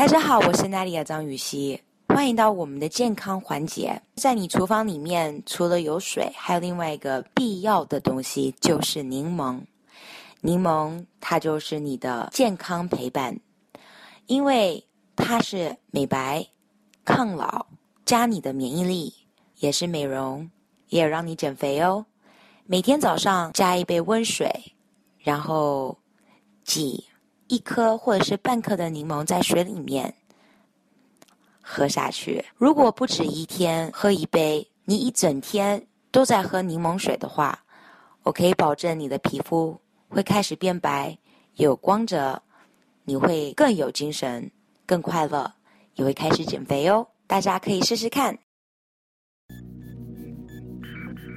大家好，我是娜丽亚张雨熙，欢迎到我们的健康环节。在你厨房里面，除了有水，还有另外一个必要的东西，就是柠檬。柠檬它就是你的健康陪伴，因为它是美白、抗老、加你的免疫力，也是美容，也让你减肥哦。每天早上加一杯温水，然后挤一颗或者是半颗的柠檬在水里面喝下去。如果不止一天喝一杯，你一整天都在喝柠檬水的话，我可以保证你的皮肤会开始变白，有光泽，你会更有精神、更快乐，也会开始减肥哦。大家可以试试看。